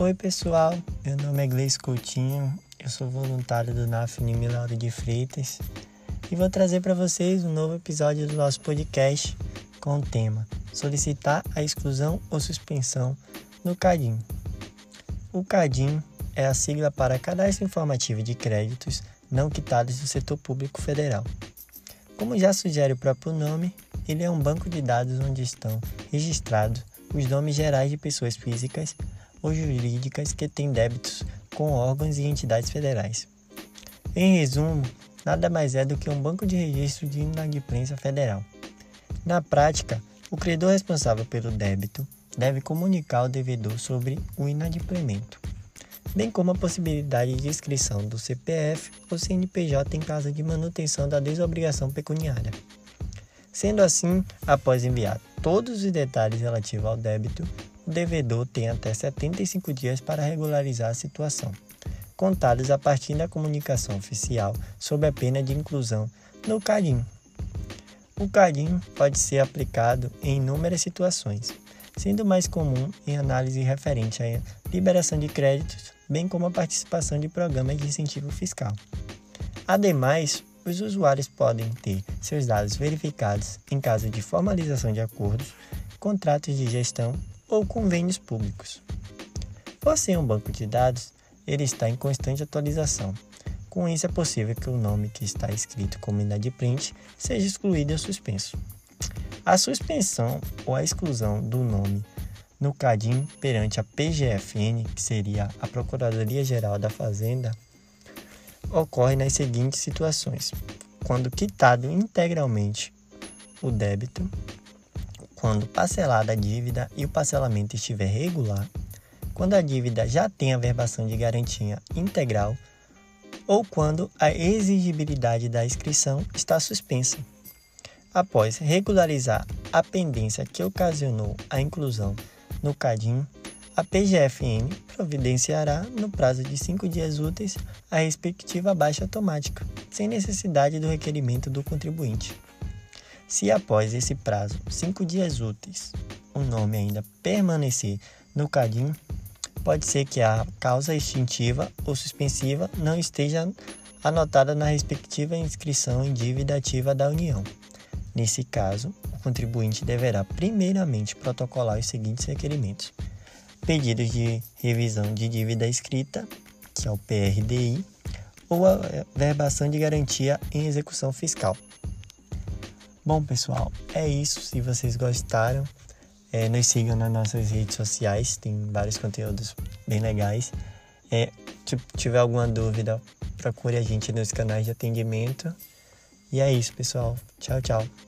Oi pessoal, meu nome é Gleice Coutinho, eu sou voluntário do NAF Lauro de Freitas e vou trazer para vocês um novo episódio do nosso podcast com o tema Solicitar a exclusão ou suspensão no CADIM. O CADIM é a sigla para Cadastro Informativo de Créditos Não Quitados do Setor Público Federal. Como já sugere o próprio nome, ele é um banco de dados onde estão registrados os nomes gerais de pessoas físicas ou jurídicas que têm débitos com órgãos e entidades federais. Em resumo, nada mais é do que um banco de registro de inadimplência federal. Na prática, o credor responsável pelo débito deve comunicar ao devedor sobre o inadimplemento, bem como a possibilidade de inscrição do CPF ou CNPJ em caso de manutenção da desobrigação pecuniária. Sendo assim, após enviar todos os detalhes relativos ao débito, o devedor tem até 75 dias para regularizar a situação, contados a partir da comunicação oficial sob a pena de inclusão no CARIM. O CARIM pode ser aplicado em inúmeras situações, sendo mais comum em análise referente à liberação de créditos, bem como a participação de programas de incentivo fiscal. Ademais, os usuários podem ter seus dados verificados em caso de formalização de acordos, contratos de gestão ou convênios públicos. Por ser um banco de dados, ele está em constante atualização. Com isso, é possível que o nome que está escrito como inadimplente seja excluído ou suspenso. A suspensão ou a exclusão do nome no CADIM perante a PGFN, que seria a Procuradoria Geral da Fazenda, ocorre nas seguintes situações: quando quitado integralmente o débito, quando parcelada a dívida e o parcelamento estiver regular, quando a dívida já tem a verbação de garantia integral ou quando a exigibilidade da inscrição está suspensa. Após regularizar a pendência que ocasionou a inclusão no CADIM, a PGFN providenciará, no prazo de cinco dias úteis, a respectiva baixa automática, sem necessidade do requerimento do contribuinte. Se após esse prazo, cinco dias úteis, o nome ainda permanecer no CADIM, pode ser que a causa extintiva ou suspensiva não esteja anotada na respectiva inscrição em dívida ativa da União. Nesse caso, o contribuinte deverá primeiramente protocolar os seguintes requerimentos: pedidos de revisão de dívida escrita, que é o PRDI, ou a verbação de garantia em execução fiscal. Bom, pessoal, é isso. Se vocês gostaram, é, nos sigam nas nossas redes sociais, tem vários conteúdos bem legais. É, se tiver alguma dúvida, procure a gente nos canais de atendimento. E é isso, pessoal. Tchau, tchau.